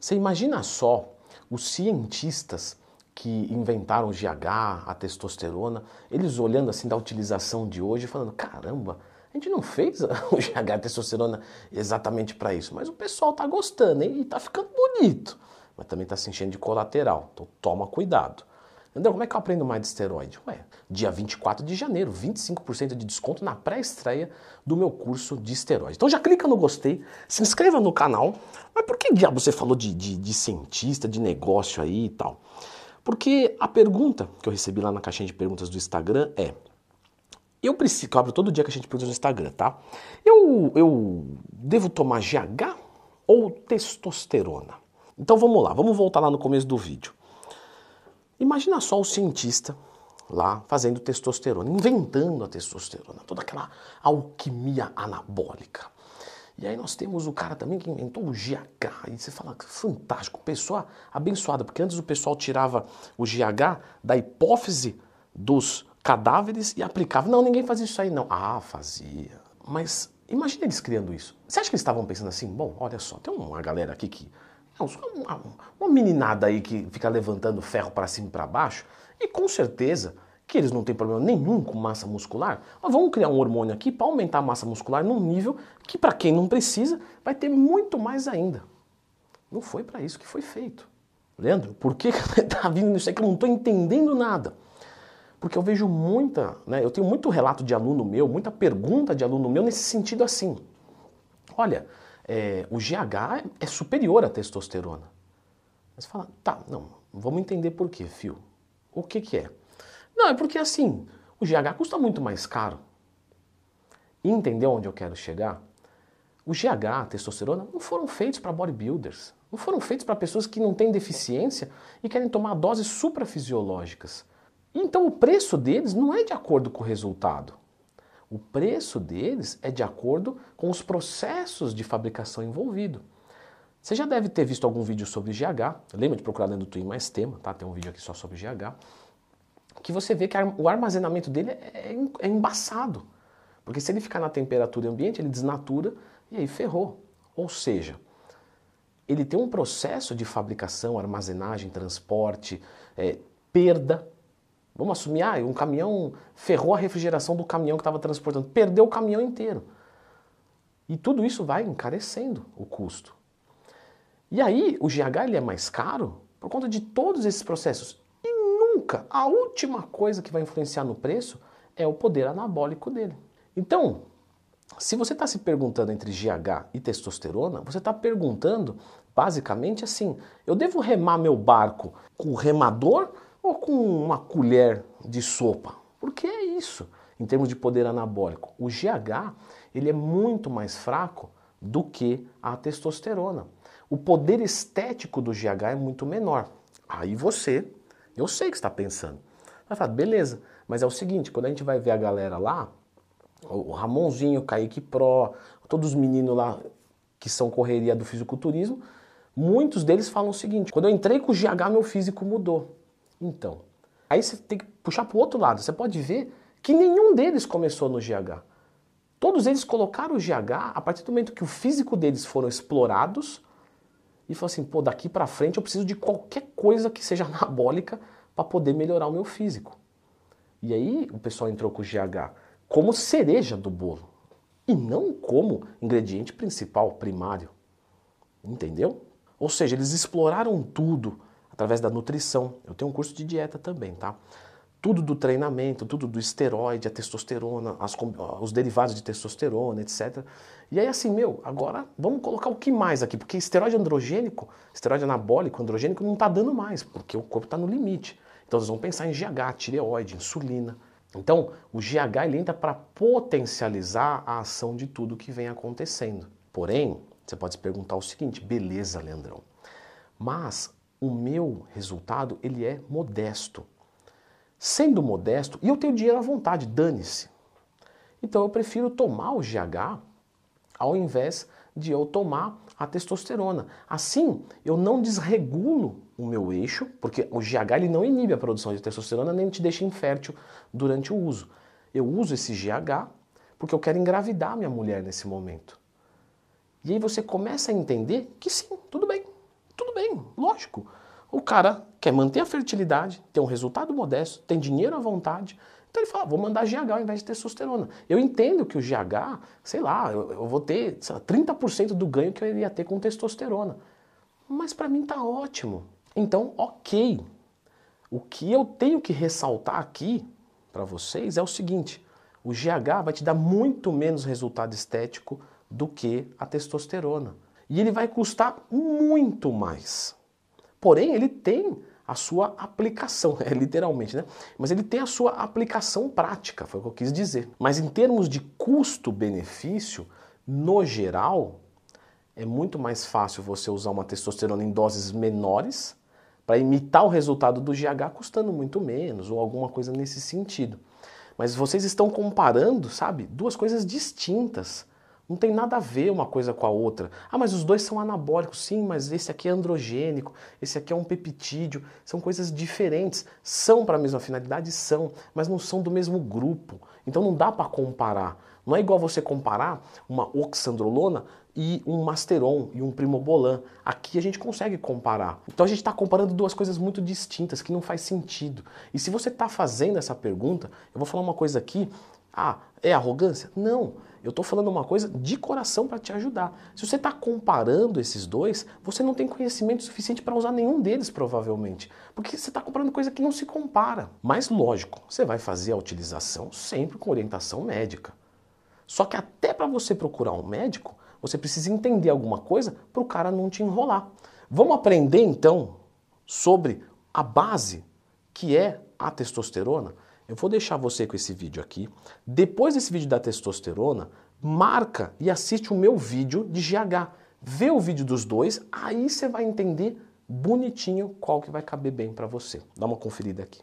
Você imagina só os cientistas que inventaram o GH, a testosterona, eles olhando assim da utilização de hoje, falando: caramba, a gente não fez o GH, a testosterona exatamente para isso, mas o pessoal tá gostando hein? e tá ficando bonito, mas também tá se enchendo de colateral, então toma cuidado. André, como é que eu aprendo mais de esteroide? Ué, dia 24 de janeiro, 25% de desconto na pré-estreia do meu curso de esteroide. Então já clica no gostei, se inscreva no canal. Mas por que diabo você falou de, de, de cientista, de negócio aí e tal? Porque a pergunta que eu recebi lá na caixinha de perguntas do Instagram é: eu preciso, eu abro todo dia que a gente pergunta no Instagram, tá? Eu, eu devo tomar GH ou testosterona? Então vamos lá, vamos voltar lá no começo do vídeo. Imagina só o cientista lá fazendo testosterona, inventando a testosterona, toda aquela alquimia anabólica. E aí nós temos o cara também que inventou o GH. E você fala, fantástico, pessoa abençoada, porque antes o pessoal tirava o GH da hipófise dos cadáveres e aplicava. Não, ninguém fazia isso aí não. Ah, fazia. Mas imagina eles criando isso. Você acha que eles estavam pensando assim, bom, olha só, tem uma galera aqui que... Uma, uma meninada aí que fica levantando ferro para cima e para baixo, e com certeza que eles não têm problema nenhum com massa muscular, mas vamos criar um hormônio aqui para aumentar a massa muscular num nível que para quem não precisa vai ter muito mais ainda. Não foi para isso que foi feito. Leandro, por que está vindo isso aí que eu não estou entendendo nada? Porque eu vejo muita, né, eu tenho muito relato de aluno meu, muita pergunta de aluno meu nesse sentido assim. Olha, é, o GH é superior à testosterona. Mas fala, tá, não, vamos entender por quê, fio. O que que é? Não, é porque assim, o GH custa muito mais caro. E entendeu onde eu quero chegar? O GH, a testosterona, não foram feitos para bodybuilders. Não foram feitos para pessoas que não têm deficiência e querem tomar doses suprafisiológicas. Então o preço deles não é de acordo com o resultado. O preço deles é de acordo com os processos de fabricação envolvido. Você já deve ter visto algum vídeo sobre GH. Lembra de procurar dentro do Twin mais tema, tá? Tem um vídeo aqui só sobre GH que você vê que o armazenamento dele é, é, é embaçado. Porque se ele ficar na temperatura ambiente, ele desnatura e aí ferrou. Ou seja, ele tem um processo de fabricação, armazenagem, transporte, é, perda. Vamos assumir, ah, um caminhão ferrou a refrigeração do caminhão que estava transportando, perdeu o caminhão inteiro. E tudo isso vai encarecendo o custo. E aí o GH ele é mais caro por conta de todos esses processos nunca, a última coisa que vai influenciar no preço é o poder anabólico dele. Então, se você está se perguntando entre GH e testosterona, você está perguntando basicamente assim: eu devo remar meu barco com remador ou com uma colher de sopa? Porque é isso, em termos de poder anabólico. O GH ele é muito mais fraco do que a testosterona. O poder estético do GH é muito menor. Aí você eu sei que está pensando. Vai falar, beleza, mas é o seguinte, quando a gente vai ver a galera lá, o Ramonzinho, o Kaique Pro, todos os meninos lá que são correria do fisiculturismo, muitos deles falam o seguinte, quando eu entrei com o GH, meu físico mudou. Então, aí você tem que puxar para o outro lado, você pode ver que nenhum deles começou no GH. Todos eles colocaram o GH a partir do momento que o físico deles foram explorados, e falou assim: pô, daqui para frente eu preciso de qualquer coisa que seja anabólica para poder melhorar o meu físico. E aí o pessoal entrou com o GH como cereja do bolo e não como ingrediente principal, primário. Entendeu? Ou seja, eles exploraram tudo através da nutrição. Eu tenho um curso de dieta também, tá? tudo do treinamento, tudo do esteroide, a testosterona, as, os derivados de testosterona, etc. E aí assim, meu, agora vamos colocar o que mais aqui? Porque esteroide androgênico, esteroide anabólico, androgênico não está dando mais, porque o corpo está no limite. Então vocês vão pensar em GH, tireoide, insulina. Então o GH ele entra para potencializar a ação de tudo que vem acontecendo. Porém, você pode se perguntar o seguinte, beleza, Leandrão, mas o meu resultado ele é modesto sendo modesto, e eu tenho dinheiro à vontade, dane-se. Então eu prefiro tomar o GH ao invés de eu tomar a testosterona. Assim, eu não desregulo o meu eixo, porque o GH ele não inibe a produção de testosterona nem te deixa infértil durante o uso. Eu uso esse GH porque eu quero engravidar minha mulher nesse momento. E aí você começa a entender que sim, tudo bem. Tudo bem, lógico. O cara quer manter a fertilidade, tem um resultado modesto, tem dinheiro à vontade. Então ele fala, vou mandar GH ao invés de testosterona. Eu entendo que o GH, sei lá, eu, eu vou ter lá, 30% do ganho que eu iria ter com testosterona. Mas para mim tá ótimo. Então, ok. O que eu tenho que ressaltar aqui para vocês é o seguinte: o GH vai te dar muito menos resultado estético do que a testosterona. E ele vai custar muito mais. Porém, ele tem a sua aplicação, é literalmente, né? Mas ele tem a sua aplicação prática, foi o que eu quis dizer. Mas em termos de custo-benefício, no geral, é muito mais fácil você usar uma testosterona em doses menores para imitar o resultado do GH custando muito menos ou alguma coisa nesse sentido. Mas vocês estão comparando, sabe, duas coisas distintas. Não tem nada a ver uma coisa com a outra. Ah, mas os dois são anabólicos. Sim, mas esse aqui é androgênico, esse aqui é um peptídeo. São coisas diferentes. São para a mesma finalidade? São, mas não são do mesmo grupo. Então não dá para comparar. Não é igual você comparar uma oxandrolona e um masteron e um primobolan. Aqui a gente consegue comparar. Então a gente está comparando duas coisas muito distintas que não faz sentido. E se você está fazendo essa pergunta, eu vou falar uma coisa aqui. Ah, é arrogância? Não. Eu estou falando uma coisa de coração para te ajudar. Se você está comparando esses dois, você não tem conhecimento suficiente para usar nenhum deles, provavelmente. Porque você está comparando coisa que não se compara. Mas lógico, você vai fazer a utilização sempre com orientação médica. Só que até para você procurar um médico, você precisa entender alguma coisa para o cara não te enrolar. Vamos aprender então sobre a base que é a testosterona? Eu vou deixar você com esse vídeo aqui. Depois desse vídeo da testosterona, marca e assiste o meu vídeo de GH. Vê o vídeo dos dois, aí você vai entender bonitinho qual que vai caber bem para você. Dá uma conferida aqui.